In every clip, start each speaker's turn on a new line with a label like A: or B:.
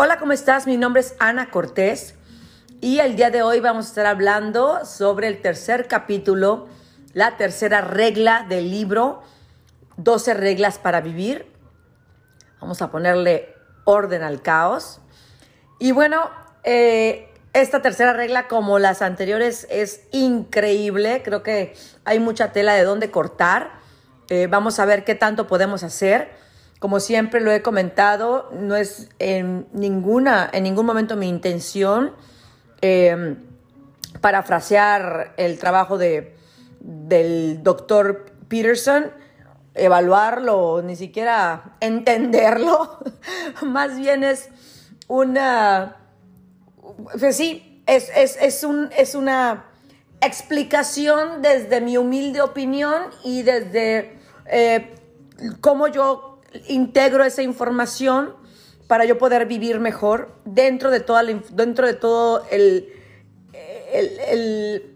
A: Hola, ¿cómo estás? Mi nombre es Ana Cortés y el día de hoy vamos a estar hablando sobre el tercer capítulo, la tercera regla del libro 12 reglas para vivir. Vamos a ponerle orden al caos. Y bueno, eh, esta tercera regla, como las anteriores, es increíble. Creo que hay mucha tela de dónde cortar. Eh, vamos a ver qué tanto podemos hacer. Como siempre lo he comentado, no es en, ninguna, en ningún momento mi intención eh, parafrasear el trabajo de, del doctor Peterson, evaluarlo, ni siquiera entenderlo. Más bien es una... Pues sí, es, es, un, es una explicación desde mi humilde opinión y desde eh, cómo yo integro esa información para yo poder vivir mejor dentro de, dentro de todo el, el,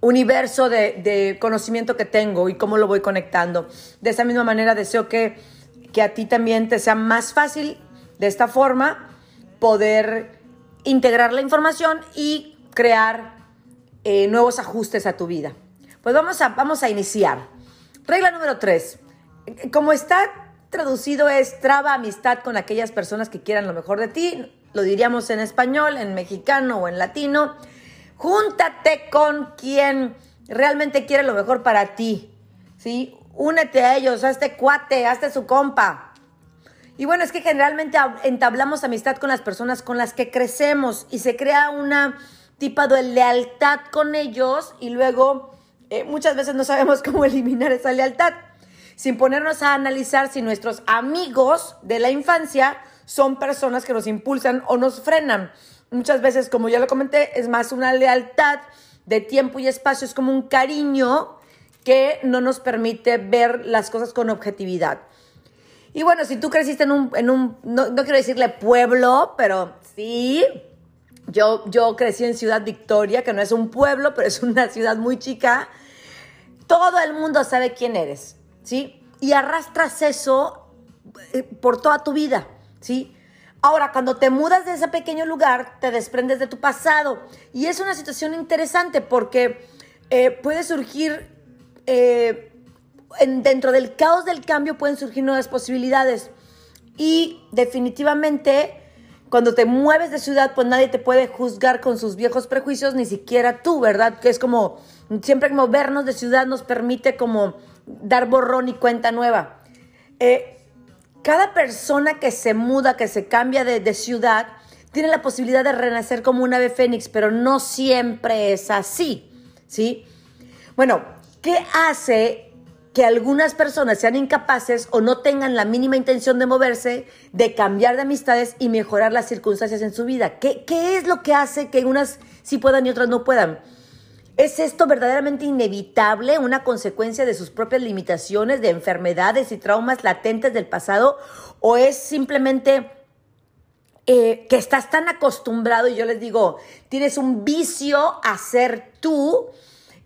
A: universo de, conocimiento que tengo y cómo lo voy conectando. De esa misma manera deseo que, que a ti también te sea más fácil de esta forma poder integrar la información y crear eh, nuevos ajustes a tu vida. Pues vamos a, vamos a iniciar. Regla número tres como está traducido es traba amistad con aquellas personas que quieran lo mejor de ti, lo diríamos en español, en mexicano o en latino. Júntate con quien realmente quiere lo mejor para ti, ¿sí? Únete a ellos, hazte cuate, hazte su compa. Y bueno, es que generalmente entablamos amistad con las personas con las que crecemos y se crea una tipo de lealtad con ellos y luego eh, muchas veces no sabemos cómo eliminar esa lealtad sin ponernos a analizar si nuestros amigos de la infancia son personas que nos impulsan o nos frenan. Muchas veces, como ya lo comenté, es más una lealtad de tiempo y espacio, es como un cariño que no nos permite ver las cosas con objetividad. Y bueno, si tú creciste en un, en un no, quiero decirle pueblo, pero sí, yo, yo crecí en Ciudad Victoria, que no es un pueblo, pero es una ciudad muy chica. Todo el mundo sabe quién eres. ¿Sí? Y arrastras eso eh, por toda tu vida, ¿sí? Ahora, cuando te mudas de ese pequeño lugar, te desprendes de tu pasado. Y es una situación interesante porque eh, puede surgir, eh, dentro del caos del cambio pueden surgir nuevas posibilidades. Y definitivamente, cuando te mueves de ciudad, pues nadie te puede juzgar con sus viejos prejuicios, ni siquiera tú, ¿verdad? Que es como, siempre movernos de ciudad nos permite como dar borrón y cuenta nueva. Eh, cada persona que se muda, que se cambia de, ciudad, tiene la posibilidad de renacer como un ave fénix, pero no siempre es así, ¿sí? Bueno, ¿qué hace que algunas personas sean incapaces o no tengan la mínima intención de moverse, de cambiar de amistades y mejorar las circunstancias en su vida? ¿Qué, qué es lo que hace que unas sí puedan y otras no puedan? ¿Es esto verdaderamente inevitable, una consecuencia de sus propias limitaciones, de enfermedades y traumas latentes del pasado? ¿O es simplemente eh, que estás tan acostumbrado y yo les digo, tienes un vicio a ser tú?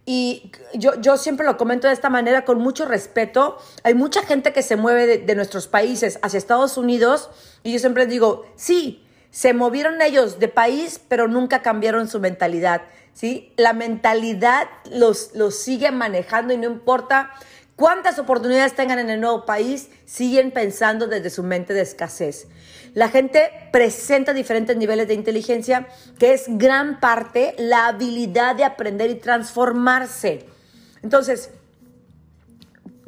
A: Y yo, yo siempre lo comento de esta manera con mucho respeto. Hay mucha gente que se mueve de, de nuestros países hacia Estados Unidos y yo siempre digo, sí, se movieron ellos de país, pero nunca cambiaron su mentalidad. ¿Sí? La mentalidad los, los sigue manejando y no importa cuántas oportunidades tengan en el nuevo país, siguen pensando desde su mente de escasez. La gente presenta diferentes niveles de inteligencia, que es gran parte la habilidad de aprender y transformarse. Entonces,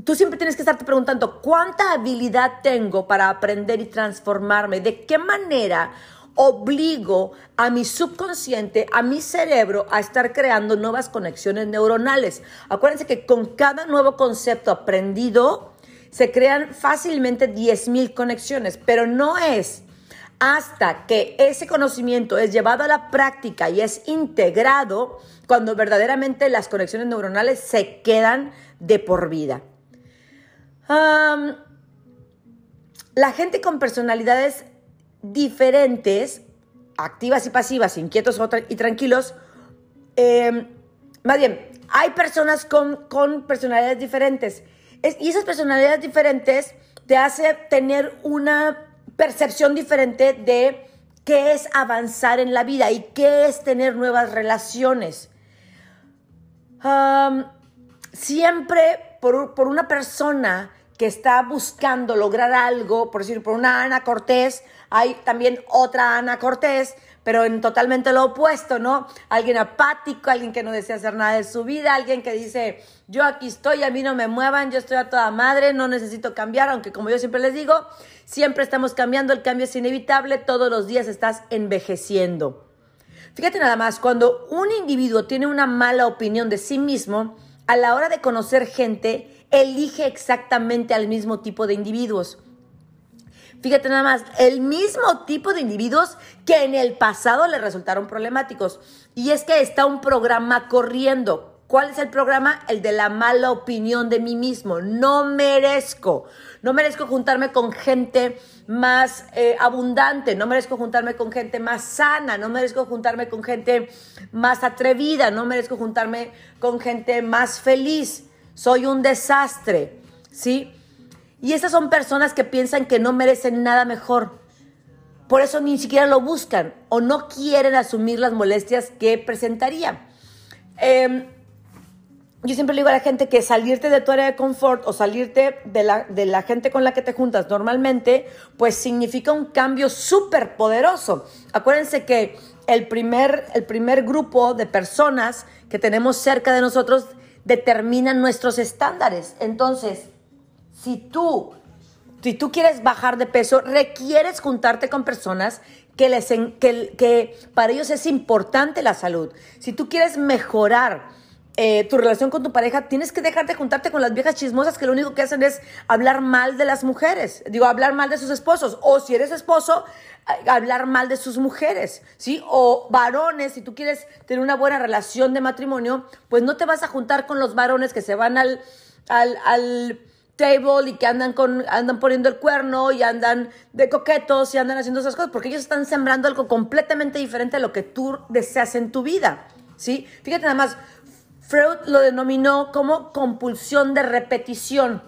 A: tú siempre tienes que estarte preguntando, ¿cuánta habilidad tengo para aprender y transformarme? ¿De qué manera obligo a mi subconsciente, a mi cerebro, a estar creando nuevas conexiones neuronales. Acuérdense que con cada nuevo concepto aprendido se crean fácilmente 10.000 conexiones, pero no es hasta que ese conocimiento es llevado a la práctica y es integrado cuando verdaderamente las conexiones neuronales se quedan de por vida. la gente con personalidades diferentes, activas y pasivas, inquietos y tranquilos. Eh, más bien, hay personas con, con personalidades diferentes. y esas personalidades diferentes te hace tener una percepción diferente de qué es avanzar en la vida y qué es tener nuevas relaciones. siempre por, por, una persona que está buscando lograr algo, por decir, por una Ana Cortés, hay también otra Ana Cortés pero en totalmente lo opuesto, ¿no? Alguien apático, alguien que no desea hacer nada de su vida, alguien que dice, yo aquí estoy, a mí no me muevan, yo estoy a toda madre, no necesito cambiar, aunque como yo siempre les digo, siempre estamos cambiando, el cambio es inevitable, todos los días estás envejeciendo. Fíjate nada más, cuando un individuo tiene una mala opinión de sí mismo, a la hora de conocer gente, elige exactamente al mismo tipo de individuos. Fíjate nada más, el mismo tipo de individuos que en el pasado le resultaron problemáticos. Y es que está un programa corriendo. ¿Cuál es el programa? El de la mala opinión de mí mismo. No merezco. No merezco juntarme con gente más eh, abundante. No merezco juntarme con gente más sana. No merezco juntarme con gente más atrevida. No merezco juntarme con gente más feliz. Soy un desastre. ¿Sí? Y esas son personas que piensan que no merecen nada mejor. Por eso ni siquiera lo buscan o no quieren asumir las molestias que presentaría. Em, yo siempre le digo a la gente que salirte de tu área de confort o salirte de la, de la gente con la que te juntas normalmente, pues significa un cambio súper poderoso. Acuérdense que el primer, el primer grupo de personas que tenemos cerca de nosotros determinan nuestros estándares. Entonces, si tú, si tú quieres bajar de peso, requieres juntarte con personas que, les, que, que para ellos es importante la salud. Si tú quieres mejorar eh, tu relación con tu pareja, tienes que dejarte de juntarte con las viejas chismosas que lo único que hacen es hablar mal de las mujeres. Digo, hablar mal de sus esposos. O si eres esposo, hablar mal de sus mujeres, ¿sí? O varones, si tú quieres tener una buena relación de matrimonio, pues no te vas a juntar con los varones que se van al, al, al table y que andan con andan poniendo el cuerno y andan de coquetos y andan haciendo esas cosas porque ellos están sembrando algo completamente diferente a lo que tú deseas en tu vida, ¿sí? Fíjate nada más, Freud lo denominó como compulsión de repetición.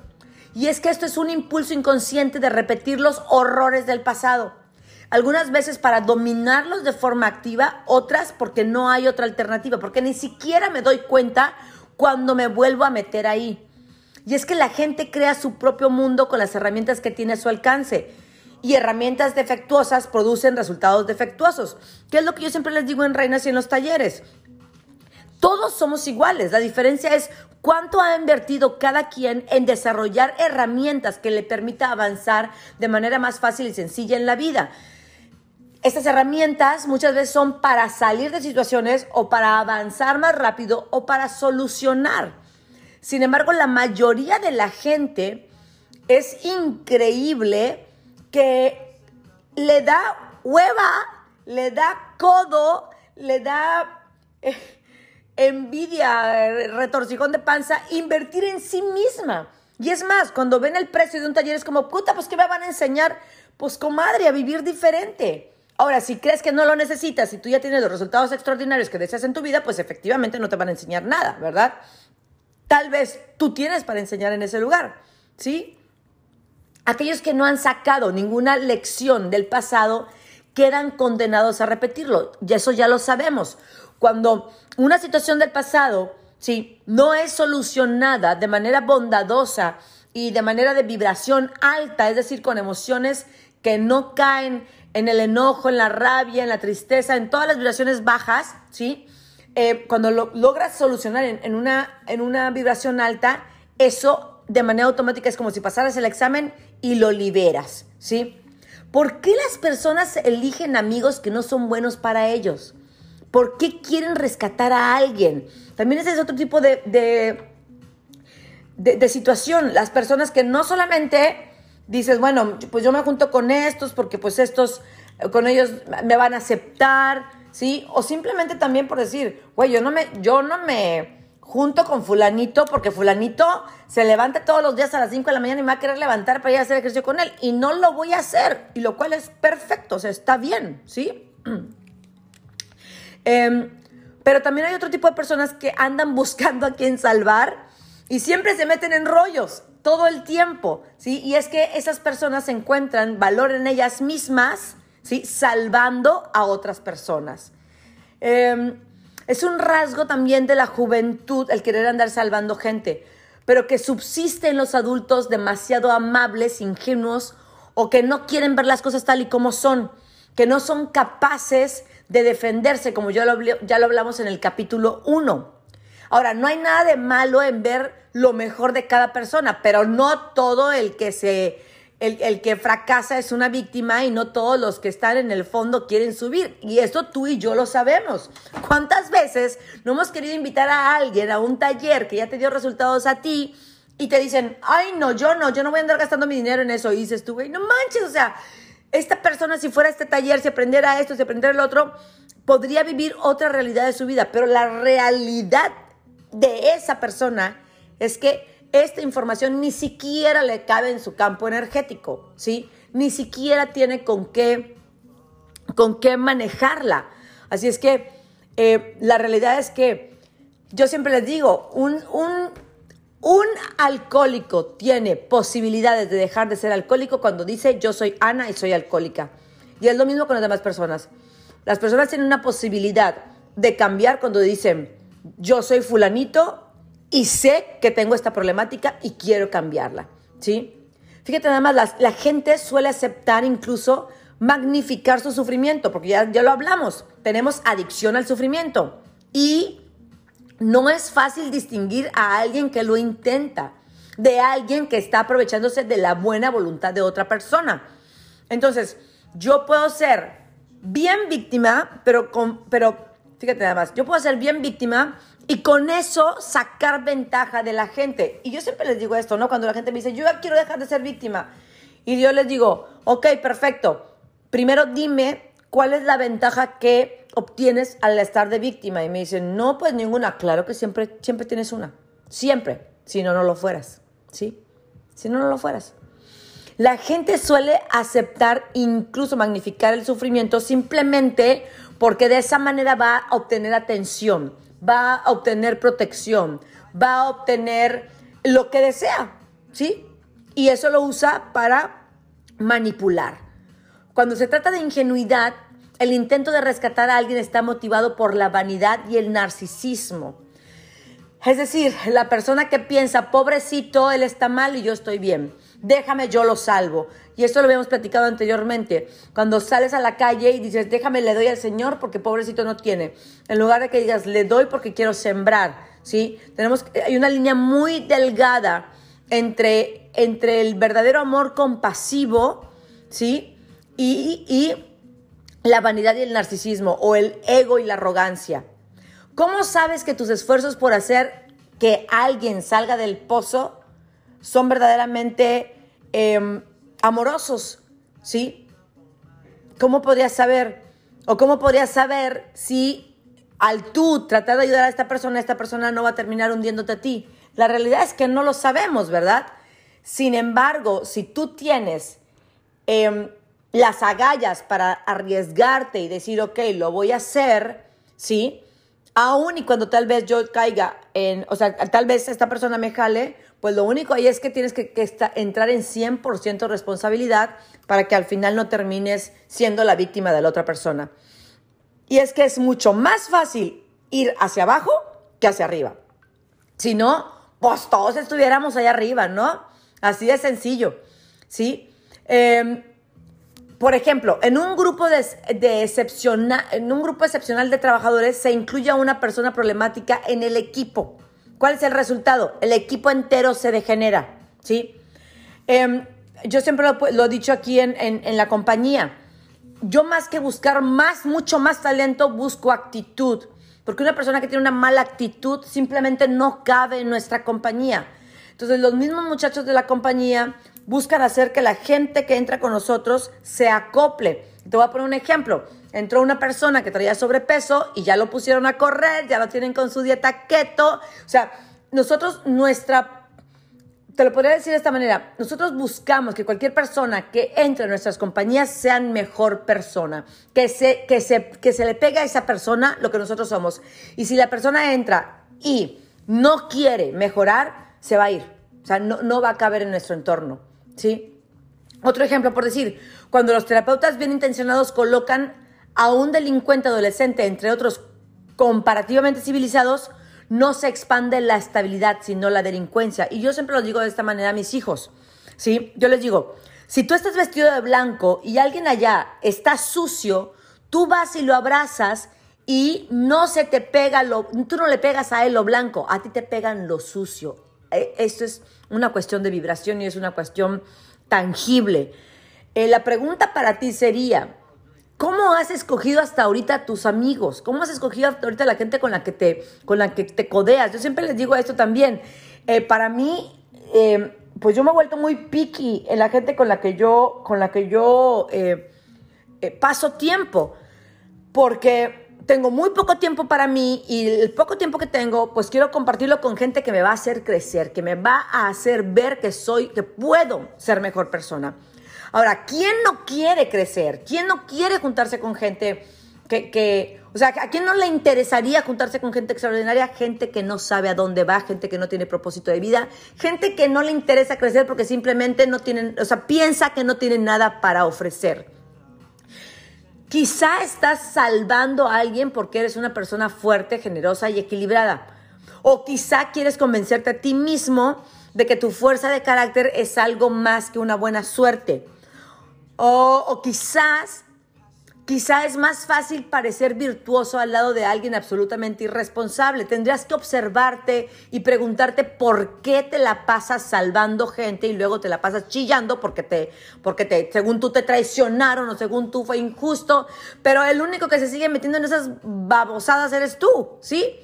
A: Y es que esto es un impulso inconsciente de repetir los horrores del pasado. Algunas veces para dominarlos de forma activa, otras porque no hay otra alternativa, porque ni siquiera me doy cuenta cuando me vuelvo a meter ahí. Y es que la gente crea su propio mundo con las herramientas que tiene a su alcance. Y herramientas defectuosas producen resultados defectuosos. ¿Qué es lo que yo siempre les digo en Reinas y en los talleres? Todos somos iguales. La diferencia es cuánto ha invertido cada quien en desarrollar herramientas que le permita avanzar de manera más fácil y sencilla en la vida. Estas herramientas muchas veces son para salir de situaciones o para avanzar más rápido o para solucionar. Sin embargo, la mayoría de la gente es increíble que le da hueva, le da codo, le da eh, envidia, retorcijón de panza, invertir en sí misma. Y es más, cuando ven el precio de un taller es como, puta, pues ¿qué me van a enseñar? Pues comadre, a vivir diferente. Ahora, si crees que no lo necesitas y tú ya tienes los resultados extraordinarios que deseas en tu vida, pues efectivamente no te van a enseñar nada, ¿verdad? tal vez tú tienes para enseñar en ese lugar, ¿sí? Aquellos que no han sacado ninguna lección del pasado quedan condenados a repetirlo, y eso ya lo sabemos. Cuando una situación del pasado, ¿sí? No es solucionada de manera bondadosa y de manera de vibración alta, es decir, con emociones que no caen en el enojo, en la rabia, en la tristeza, en todas las vibraciones bajas, ¿sí? Eh, cuando lo logras solucionar en, una, en una vibración alta, eso de manera automática es como si pasaras el examen y lo liberas, ¿sí? ¿Por qué las personas eligen amigos que no son buenos para ellos? ¿Por qué quieren rescatar a alguien? También ese es otro tipo de, de, situación. Las personas que no solamente dices, bueno, pues yo me junto con estos porque pues estos, con ellos me van a aceptar, ¿sí? O simplemente también por decir, güey, yo no me, yo no me junto con fulanito porque fulanito se levanta todos los días a las 5 de la mañana y me va a querer levantar para ir a hacer ejercicio con él. Y no lo voy a hacer, y lo cual es perfecto, o sea, está bien, ¿sí? Em, pero también hay otro tipo de personas que andan buscando a quien salvar y siempre se meten en rollos todo el tiempo, ¿sí? Y es que esas personas encuentran valor en ellas mismas, ¿sí? Salvando a otras personas. Em, es un rasgo también de la juventud el querer andar salvando gente, pero que subsiste en los adultos demasiado amables, ingenuos o que no quieren ver las cosas tal y como son, que no son capaces de defenderse, como ya lo, ya lo hablamos en el capítulo 1. Ahora, no hay nada de malo en ver lo mejor de cada persona, pero no todo el que se el, que fracasa es una víctima y no todos los que están en el fondo quieren subir. Y esto tú y yo lo sabemos. ¿Cuántas veces no hemos querido invitar a alguien a un taller que ya te dio resultados a ti y te dicen, ay, no, yo no, yo no voy a andar gastando mi dinero en eso? Y dices tú, güey, no manches, o sea, esta persona si fuera a este taller, si aprendiera esto, si aprendiera el otro, podría vivir otra realidad de su vida. Pero la realidad de esa persona es que esta información ni siquiera le cabe en su campo energético, ¿sí? Ni siquiera tiene con qué, con qué manejarla. Así es que eh, la realidad es que yo siempre les digo, un, un, un alcohólico tiene posibilidades de dejar de ser alcohólico cuando dice yo soy Ana y soy alcohólica. Y es lo mismo con las demás personas. Las personas tienen una posibilidad de cambiar cuando dicen yo soy fulanito y sé que tengo esta problemática y quiero cambiarla, ¿sí? Fíjate nada más, la, gente suele aceptar incluso magnificar su sufrimiento, porque ya, ya lo hablamos, tenemos adicción al sufrimiento y no es fácil distinguir a alguien que lo intenta de alguien que está aprovechándose de la buena voluntad de otra persona. Entonces, yo puedo ser bien víctima, pero, con, pero fíjate nada más, yo puedo ser bien víctima y con eso sacar ventaja de la gente. Y yo siempre les digo esto, ¿no? Cuando la gente me dice, yo quiero dejar de ser víctima. Y yo les digo, ok, perfecto. Primero dime cuál es la ventaja que obtienes al estar de víctima. Y me dicen, no, pues ninguna. Claro que siempre, siempre tienes una. Siempre. Si no, no lo fueras. ¿Sí? Si no, no lo fueras. La gente suele aceptar, incluso magnificar el sufrimiento simplemente porque de esa manera va a obtener atención va a obtener protección, va a obtener lo que desea, ¿sí? Y eso lo usa para manipular. Cuando se trata de ingenuidad, el intento de rescatar a alguien está motivado por la vanidad y el narcisismo. Es decir, la persona que piensa, pobrecito, él está mal y yo estoy bien. Déjame, yo lo salvo. Y esto lo habíamos platicado anteriormente. Cuando sales a la calle y dices, déjame, le doy al Señor porque pobrecito no tiene. En lugar de que digas, le doy porque quiero sembrar. ¿sí? Tenemos, hay una línea muy delgada entre, entre el verdadero amor compasivo ¿sí? y, y la vanidad y el narcisismo o el ego y la arrogancia. ¿Cómo sabes que tus esfuerzos por hacer que alguien salga del pozo son verdaderamente em, amorosos? ¿Sí? ¿Cómo podrías saber? ¿O cómo podrías saber si al tú tratar de ayudar a esta persona, esta persona no va a terminar hundiéndote a ti? La realidad es que no lo sabemos, ¿verdad? Sin embargo, si tú tienes em, las agallas para arriesgarte y decir, ok, lo voy a hacer, ¿sí? Aún y cuando tal vez yo caiga en, o sea, tal vez esta persona me jale, pues lo único ahí es que tienes que, entrar en 100% responsabilidad para que al final no termines siendo la víctima de la otra persona. Y es que es mucho más fácil ir hacia abajo que hacia arriba. Si no, pues todos estuviéramos allá arriba, ¿no? Así de sencillo, ¿sí? Eh, por ejemplo, en un grupo de, excepcional, en un grupo excepcional de trabajadores se incluye a una persona problemática en el equipo. ¿Cuál es el resultado? El equipo entero se degenera, ¿sí? Em, yo siempre lo, he dicho aquí en, en la compañía. Yo más que buscar más, mucho más talento, busco actitud. Porque una persona que tiene una mala actitud simplemente no cabe en nuestra compañía. Entonces los mismos muchachos de la compañía buscan hacer que la gente que entra con nosotros se acople. Te voy a poner un ejemplo. Entró una persona que traía sobrepeso y ya lo pusieron a correr, ya lo tienen con su dieta keto. O sea, nosotros, nuestra, te lo podría decir de esta manera, nosotros buscamos que cualquier persona que entre en nuestras compañías sea mejor persona, que se, que, se, que se le pegue a esa persona lo que nosotros somos. Y si la persona entra y no quiere mejorar, se va a ir sea, no, no va a caber en nuestro entorno, ¿sí? Otro ejemplo, por decir, cuando los terapeutas bien intencionados colocan a un delincuente adolescente, entre otros comparativamente civilizados, no se expande la estabilidad, sino la delincuencia. Y yo siempre lo digo de esta manera a mis hijos, ¿sí? Yo les digo, si tú estás vestido de blanco y alguien allá está sucio, tú vas y lo abrazas y no se te pega lo, tú no le pegas a él lo blanco, a ti te pegan lo sucio. Eh, esto es una cuestión de vibración y es una cuestión tangible. Eh, la pregunta para ti sería, ¿cómo has escogido hasta ahorita a tus amigos? ¿Cómo has escogido hasta ahorita a la gente con la que te, con la que te codeas? Yo siempre les digo esto también. Eh, para mí, pues yo me he vuelto muy picky en la gente con la que yo, con la que yo paso tiempo. Porque tengo muy poco tiempo para mí y el poco tiempo que tengo, pues quiero compartirlo con gente que me va a hacer crecer, que me va a hacer ver que soy, que puedo ser mejor persona. Ahora, ¿quién no quiere crecer? ¿Quién no quiere juntarse con gente que, que, o sea, ¿a quién no le interesaría juntarse con gente extraordinaria? Gente que no sabe a dónde va, gente que no tiene propósito de vida, gente que no le interesa crecer porque simplemente no tienen, o sea, piensa que no tienen nada para ofrecer. Quizá estás salvando a alguien porque eres una persona fuerte, generosa y equilibrada. O quizá quieres convencerte a ti mismo de que tu fuerza de carácter es algo más que una buena suerte. O, o quizás Quizá es más fácil parecer virtuoso al lado de alguien absolutamente irresponsable. Tendrías que observarte y preguntarte por qué te la pasas salvando gente y luego te la pasas chillando porque te, porque te, según tú te traicionaron o según tú fue injusto. Pero el único que se sigue metiendo en esas babosadas eres tú, ¿sí?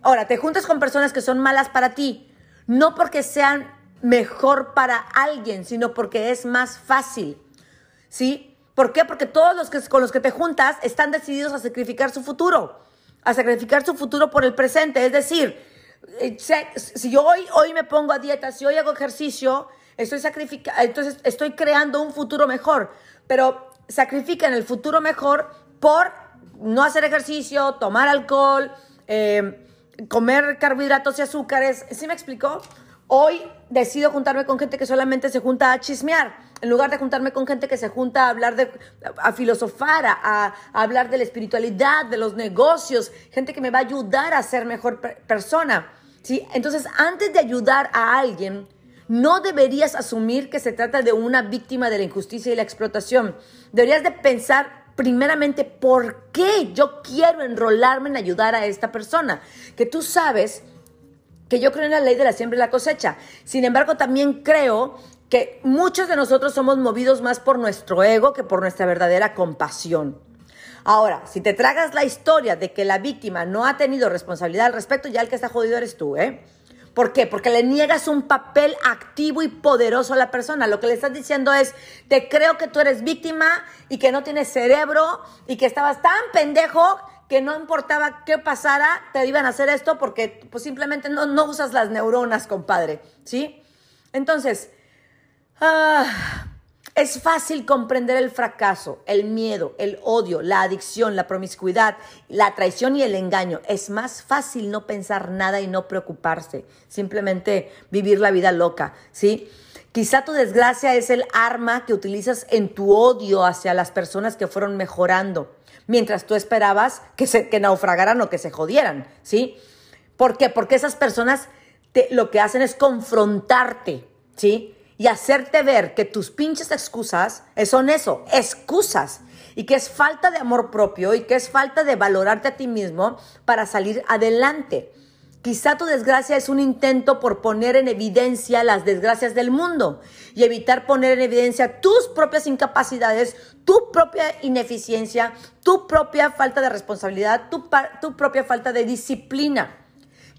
A: Ahora, te juntas con personas que son malas para ti, no porque sean mejor para alguien, sino porque es más fácil, ¿sí? ¿Por qué? Porque todos los que, con los que te juntas están decididos a sacrificar su futuro, a sacrificar su futuro por el presente. Es decir, eh, si yo hoy, hoy me pongo a dieta, si hoy hago ejercicio, estoy sacrificando, entonces estoy creando un futuro mejor. Pero sacrifican el futuro mejor por no hacer ejercicio, tomar alcohol, eh, comer carbohidratos y azúcares. ¿Sí me explicó? Hoy decido juntarme con gente que solamente se junta a chismear, en lugar de juntarme con gente que se junta a hablar de, a filosofar, a, hablar de la espiritualidad, de los negocios, gente que me va a ayudar a ser mejor persona. ¿sí? Entonces, antes de ayudar a alguien, no deberías asumir que se trata de una víctima de la injusticia y la explotación. Deberías de pensar primeramente por qué yo quiero enrolarme en ayudar a esta persona. Que tú sabes que yo creo en la ley de la siembra y la cosecha. Sin embargo, también creo que muchos de nosotros somos movidos más por nuestro ego que por nuestra verdadera compasión. Ahora, si te tragas la historia de que la víctima no ha tenido responsabilidad al respecto, ya el que está jodido eres tú, ¿eh? ¿Por qué? Porque le niegas un papel activo y poderoso a la persona. Lo que le estás diciendo es, te creo que tú eres víctima y que no tienes cerebro y que estabas tan pendejo que no importaba qué pasara, te iban a hacer esto porque pues simplemente no, no usas las neuronas, compadre, ¿sí? Entonces, ah, es fácil comprender el fracaso, el miedo, el odio, la adicción, la promiscuidad, la traición y el engaño. Es más fácil no pensar nada y no preocuparse, simplemente vivir la vida loca, ¿sí? Quizá tu desgracia es el arma que utilizas en tu odio hacia las personas que fueron mejorando mientras tú esperabas que, se, que naufragaran o que se jodieran, ¿sí? ¿Por qué? Porque esas personas te, lo que hacen es confrontarte, ¿sí? Y hacerte ver que tus pinches excusas son eso, excusas. Y que es falta de amor propio y que es falta de valorarte a ti mismo para salir adelante. Quizá tu desgracia es un intento por poner en evidencia las desgracias del mundo y evitar poner en evidencia tus propias incapacidades, tu propia ineficiencia, tu propia falta de responsabilidad, tu, tu propia falta de disciplina.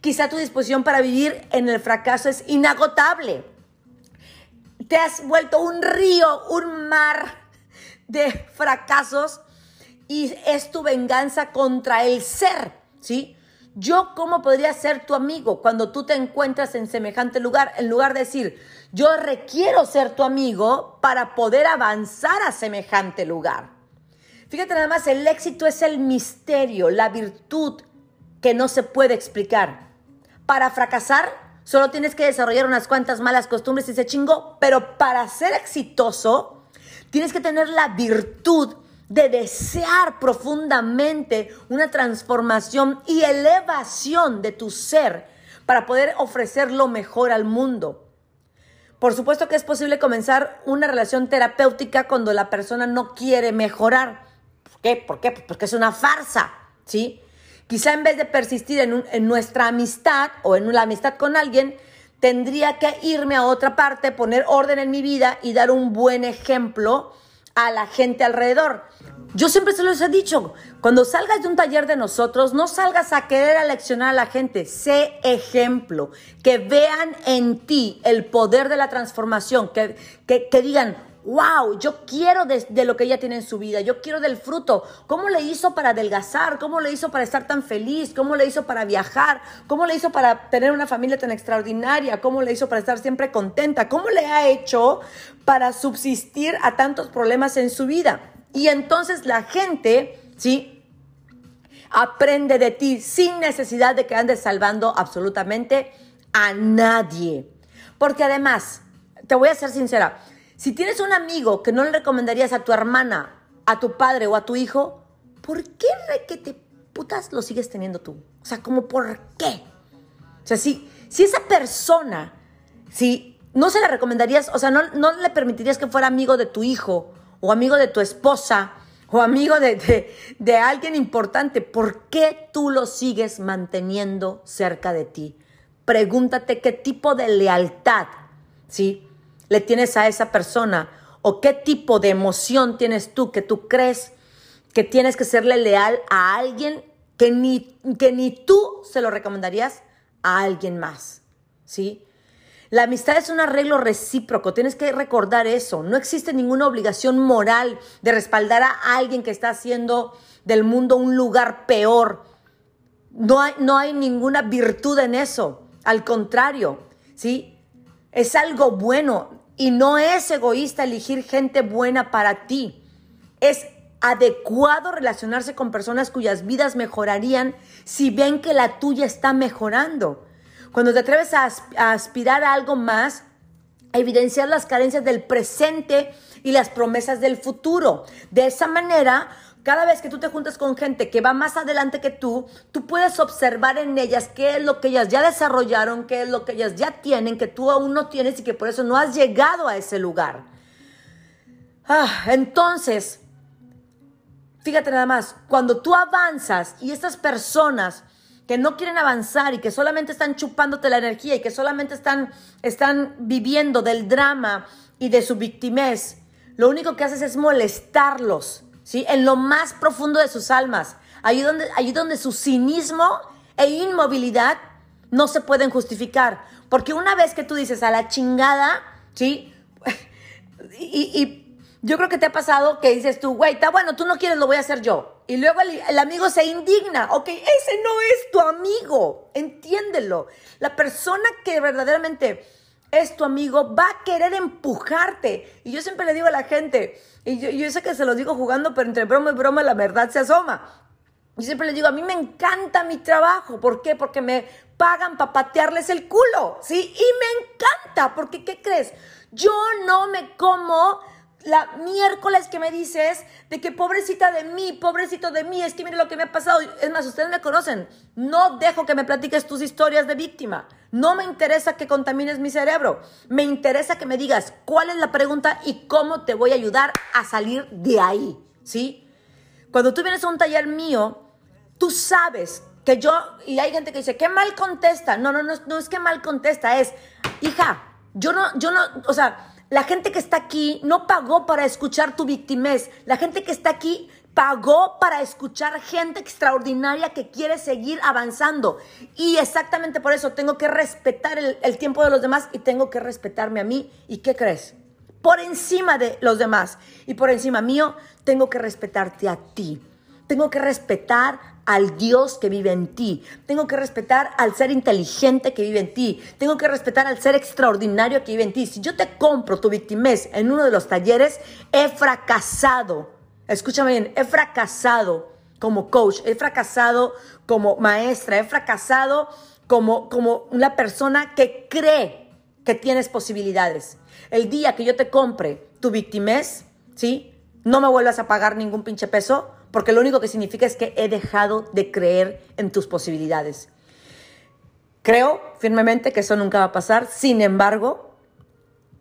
A: Quizá tu disposición para vivir en el fracaso es inagotable. Te has vuelto un río, un mar de fracasos y es tu venganza contra el ser, ¿sí? Yo, ¿cómo podría ser tu amigo cuando tú te encuentras en semejante lugar? En lugar de decir, yo requiero ser tu amigo para poder avanzar a semejante lugar. Fíjate nada más, el éxito es el misterio, la virtud que no se puede explicar. Para fracasar, Solo tienes que desarrollar unas cuantas malas costumbres y se chingó. Pero para ser exitoso, tienes que tener la virtud de desear profundamente una transformación y elevación de tu ser para poder ofrecer lo mejor al mundo. Por supuesto que es posible comenzar una relación terapéutica cuando la persona no quiere mejorar. ¿Por qué? Pues porque es una farsa, ¿sí? Quizá en vez de persistir en, nuestra amistad o en la amistad con alguien, tendría que irme a otra parte, poner orden en mi vida y dar un buen ejemplo a la gente alrededor. Yo siempre se los he dicho, cuando salgas de un taller de nosotros, no salgas a querer aleccionar a la gente, sé ejemplo, que vean en ti el poder de la transformación, que digan, wow, yo quiero de, lo que ella tiene en su vida, yo quiero del fruto. ¿Cómo le hizo para adelgazar? ¿Cómo le hizo para estar tan feliz? ¿Cómo le hizo para viajar? ¿Cómo le hizo para tener una familia tan extraordinaria? ¿Cómo le hizo para estar siempre contenta? ¿Cómo le ha hecho para subsistir a tantos problemas en su vida? Y entonces la gente, ¿sí? Aprende de ti sin necesidad de que andes salvando absolutamente a nadie. Porque además, te voy a ser sincera, si tienes un amigo que no le recomendarías a tu hermana, a tu padre o a tu hijo, ¿por qué que te putas lo sigues teniendo tú? O sea, como por qué? O sea, si, si esa persona, si no se la recomendarías, o sea, no, no le permitirías que fuera amigo de tu hijo o amigo de tu esposa o amigo de, de, de alguien importante, ¿por qué tú lo sigues manteniendo cerca de ti? Pregúntate qué tipo de lealtad, ¿sí? Le tienes a esa persona o qué tipo de emoción tienes tú que tú crees que tienes que serle leal a alguien que ni, que ni tú se lo recomendarías a alguien más, ¿sí? La amistad es un arreglo recíproco, tienes que recordar eso. No existe ninguna obligación moral de respaldar a alguien que está haciendo del mundo un lugar peor. No hay, no hay ninguna virtud en eso, al contrario, ¿sí? Es algo bueno. Y no es egoísta elegir gente buena para ti. Es adecuado relacionarse con personas cuyas vidas mejorarían si ven que la tuya está mejorando. Cuando te atreves a, aspirar a algo más, a evidenciar las carencias del presente y las promesas del futuro. De esa manera, cada vez que tú te juntas con gente que va más adelante que tú, tú puedes observar en ellas qué es lo que ellas ya desarrollaron, qué es lo que ellas ya tienen, que tú aún no tienes y que por eso no has llegado a ese lugar. Ah, entonces, fíjate nada más, cuando tú avanzas y estas personas que no quieren avanzar y que solamente están chupándote la energía y que solamente están, están viviendo del drama y de su victimez, lo único que haces es molestarlos ¿sí? En lo más profundo de sus almas, allí donde, donde su cinismo e inmovilidad no se pueden justificar. Porque una vez que tú dices a la chingada, ¿sí? y, yo creo que te ha pasado que dices tú, güey, está bueno, tú no quieres, lo voy a hacer yo. Y luego el, el, amigo se indigna. Ok, ese no es tu amigo. Entiéndelo. La persona que verdaderamente es tu amigo va a querer empujarte. Y yo siempre le digo a la gente, y yo, sé que se lo digo jugando, pero entre broma y broma la verdad se asoma. Yo siempre les digo, a mí me encanta mi trabajo. ¿Por qué? Porque me pagan para patearles el culo, ¿sí? Y me encanta, porque ¿qué crees? Yo no me como la miércoles que me dices de que pobrecita de mí, pobrecito de mí, es que mire lo que me ha pasado. Es más, ustedes me conocen. No dejo que me platiques tus historias de víctima. No me interesa que contamines mi cerebro. Me interesa que me digas cuál es la pregunta y cómo te voy a ayudar a salir de ahí. ¿Sí? Cuando tú vienes a un taller mío, tú sabes que yo, y hay gente que dice, qué mal contesta. No, no, no, es que mal contesta, es, hija, yo no, yo no, o sea, la gente que está aquí no pagó para escuchar tu victimez. La gente que está aquí pagó para escuchar gente extraordinaria que quiere seguir avanzando. Y exactamente por eso tengo que respetar el, tiempo de los demás y tengo que respetarme a mí. ¿Y qué crees? Por encima de los demás y por encima mío, tengo que respetarte a ti. Tengo que respetar al Dios que vive en ti. Tengo que respetar al ser inteligente que vive en ti. Tengo que respetar al ser extraordinario que vive en ti. Si yo te compro tu victimez en uno de los talleres, he fracasado. Escúchame bien, he fracasado como coach, he fracasado como maestra, he fracasado como, como una persona que cree que tienes posibilidades. El día que yo te compre tu victimez, ¿sí? No me vuelvas a pagar ningún pinche peso, porque lo único que significa es que he dejado de creer en tus posibilidades. Creo firmemente que eso nunca va a pasar, sin embargo,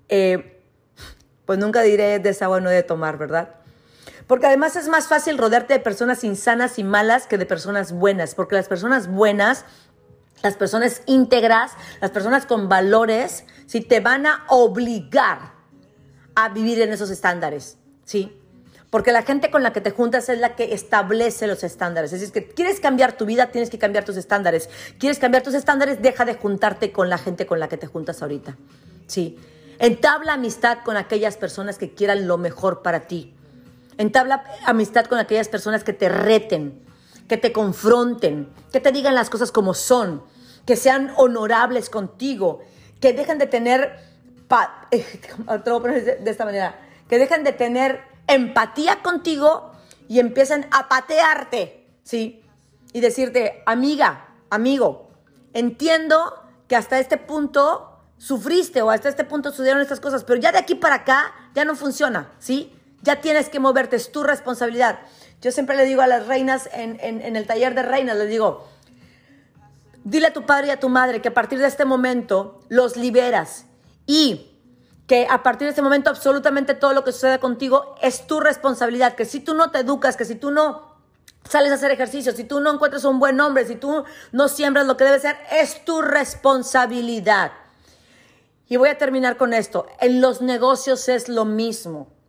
A: eh, pues nunca diré de esa agua no de tomar, ¿verdad? Porque además es más fácil rodearte de personas insanas y malas que de personas buenas, porque las personas buenas las personas íntegras, las personas con valores, si te van a obligar a vivir en esos estándares, ¿sí? Porque la gente con la que te juntas es la que establece los estándares. Es decir, que quieres cambiar tu vida, tienes que cambiar tus estándares. Quieres cambiar tus estándares, deja de juntarte con la gente con la que te juntas ahorita. Sí. Entabla amistad con aquellas personas que quieran lo mejor para ti. Entabla amistad con aquellas personas que te reten, que te confronten, que te digan las cosas como son, que sean honorables contigo, que dejen de tener, de esta manera, que dejen de tener empatía contigo y empiecen a patearte, ¿sí? Y decirte, amiga, amigo, entiendo que hasta este punto sufriste o hasta este punto sucedieron estas cosas, pero ya de aquí para acá ya no funciona, ¿sí? Ya tienes que moverte, es tu responsabilidad. Yo siempre le digo a las reinas en, el taller de reinas, les digo, dile a tu padre y a tu madre que a partir de este momento los liberas y que a partir de este momento absolutamente todo lo que suceda contigo es tu responsabilidad, que si tú no te educas, que si tú no sales a hacer ejercicio, si tú no encuentras un buen hombre, si tú no siembras lo que debe ser, es tu responsabilidad. Y voy a terminar con esto. En los negocios es lo mismo.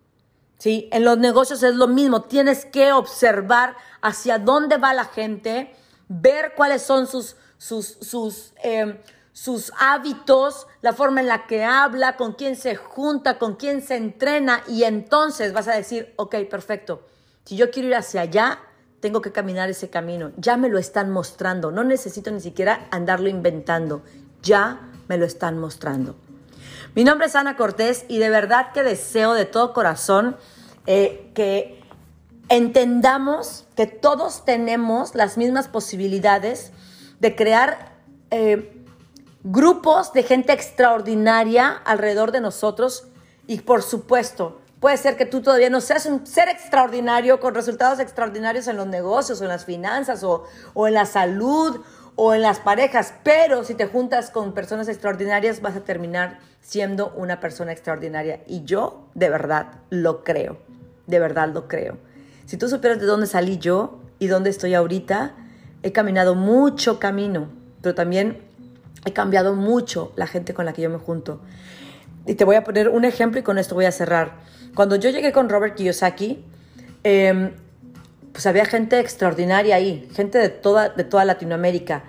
A: ¿Sí? En los negocios es lo mismo, tienes que observar hacia dónde va la gente, ver cuáles son sus, sus, sus, em, sus hábitos, la forma en la que habla, con quién se junta, con quién se entrena y entonces vas a decir, ok, perfecto, si yo quiero ir hacia allá, tengo que caminar ese camino. Ya me lo están mostrando, no necesito ni siquiera andarlo inventando, ya me lo están mostrando. Mi nombre es Ana Cortés y de verdad que deseo de todo corazón eh, que entendamos que todos tenemos las mismas posibilidades de crear eh, grupos de gente extraordinaria alrededor de nosotros y por supuesto puede ser que tú todavía no seas un ser extraordinario con resultados extraordinarios en los negocios o en las finanzas o, o en la salud o en las parejas, pero si te juntas con personas extraordinarias vas a terminar siendo una persona extraordinaria. Y yo de verdad lo creo, de verdad lo creo. Si tú supieras de dónde salí yo y dónde estoy ahorita, he caminado mucho camino, pero también he cambiado mucho la gente con la que yo me junto. Y te voy a poner un ejemplo y con esto voy a cerrar. Cuando yo llegué con Robert Kiyosaki, eh, pues había gente extraordinaria ahí, gente de toda, de toda Latinoamérica.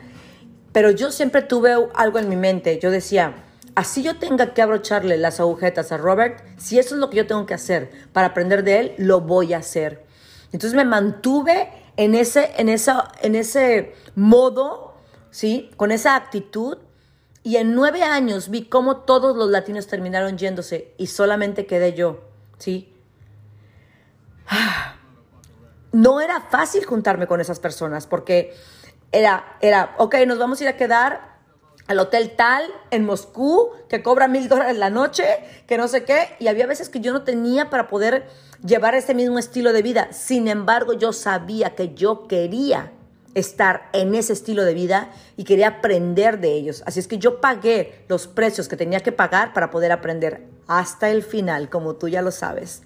A: Pero yo siempre tuve algo en mi mente. Yo decía, así yo tenga que abrocharle las agujetas a Robert, si eso es lo que yo tengo que hacer para aprender de él, lo voy a hacer. Entonces me mantuve en ese, en esa, en ese modo, ¿sí? Con esa actitud. Y en nueve años vi cómo todos los latinos terminaron yéndose y solamente quedé yo, ¿sí? No era fácil juntarme con esas personas porque era, era, ok, nos vamos a ir a quedar al hotel tal en Moscú que cobra mil dólares la noche, que no sé qué, y había veces que yo no tenía para poder llevar ese mismo estilo de vida. Sin embargo, yo sabía que yo quería estar en ese estilo de vida y quería aprender de ellos. Así es que yo pagué los precios que tenía que pagar para poder aprender hasta el final, como tú ya lo sabes.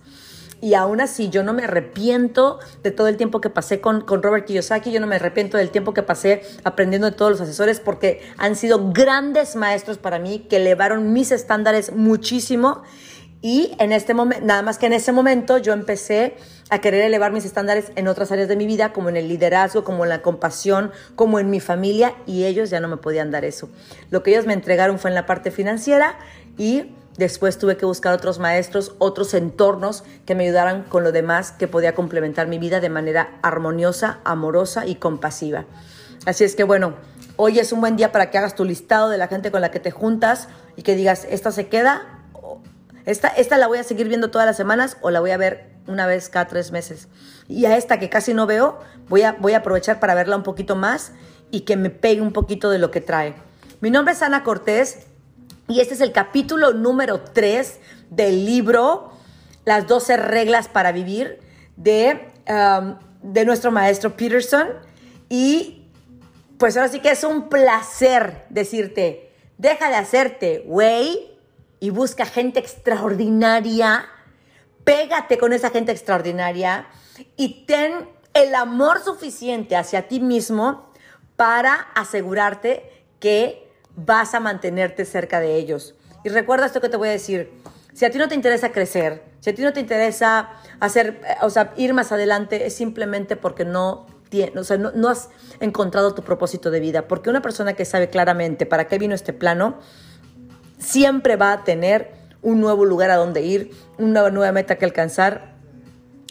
A: Y aún así, yo no me arrepiento de todo el tiempo que pasé con, con Robert Kiyosaki, yo no me arrepiento del tiempo que pasé aprendiendo de todos los asesores porque han sido grandes maestros para mí que elevaron mis estándares muchísimo. Y en este momento, nada más que en ese momento, yo empecé a querer elevar mis estándares en otras áreas de mi vida, como en el liderazgo, como en la compasión, como en mi familia, y ellos ya no me podían dar eso. Lo que ellos me entregaron fue en la parte financiera y Después tuve que buscar otros maestros, otros entornos que me ayudaran con lo demás que podía complementar mi vida de manera armoniosa, amorosa y compasiva. Así es que bueno, hoy es un buen día para que hagas tu listado de la gente con la que te juntas y que digas, esta se queda, esta, esta la voy a seguir viendo todas las semanas o la voy a ver una vez cada tres meses. Y a esta que casi no veo, voy a, voy a aprovechar para verla un poquito más y que me pegue un poquito de lo que trae. Mi nombre es Ana Cortés y este es el capítulo número 3 del libro Las 12 reglas para vivir de, um, de nuestro maestro Peterson. Y pues ahora sí que es un placer decirte, deja de hacerte güey y busca gente extraordinaria, pégate con esa gente extraordinaria y ten el amor suficiente hacia ti mismo para asegurarte que vas a mantenerte cerca de ellos. Y recuerda esto que te voy a decir. Si a ti no te interesa crecer, si a ti no te interesa hacer, o sea, ir más adelante, es simplemente porque no, o sea, no, no has encontrado tu propósito de vida. Porque una persona que sabe claramente para qué vino este plano, siempre va a tener un nuevo lugar a donde ir, una nueva meta que alcanzar,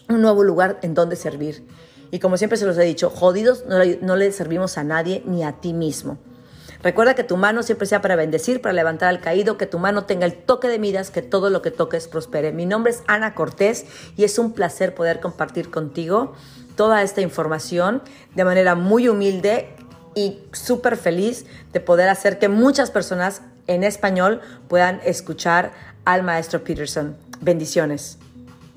A: un nuevo lugar en donde servir. Y como siempre se los he dicho, jodidos no no le servimos a nadie ni a ti mismo. Recuerda que tu mano siempre sea para bendecir, para levantar al caído, que tu mano tenga el toque de miras, que todo lo que toques prospere. Mi nombre es Ana Cortés y es un placer poder compartir contigo toda esta información de manera muy humilde y súper feliz de poder hacer que muchas personas en español puedan escuchar al maestro Peterson. Bendiciones.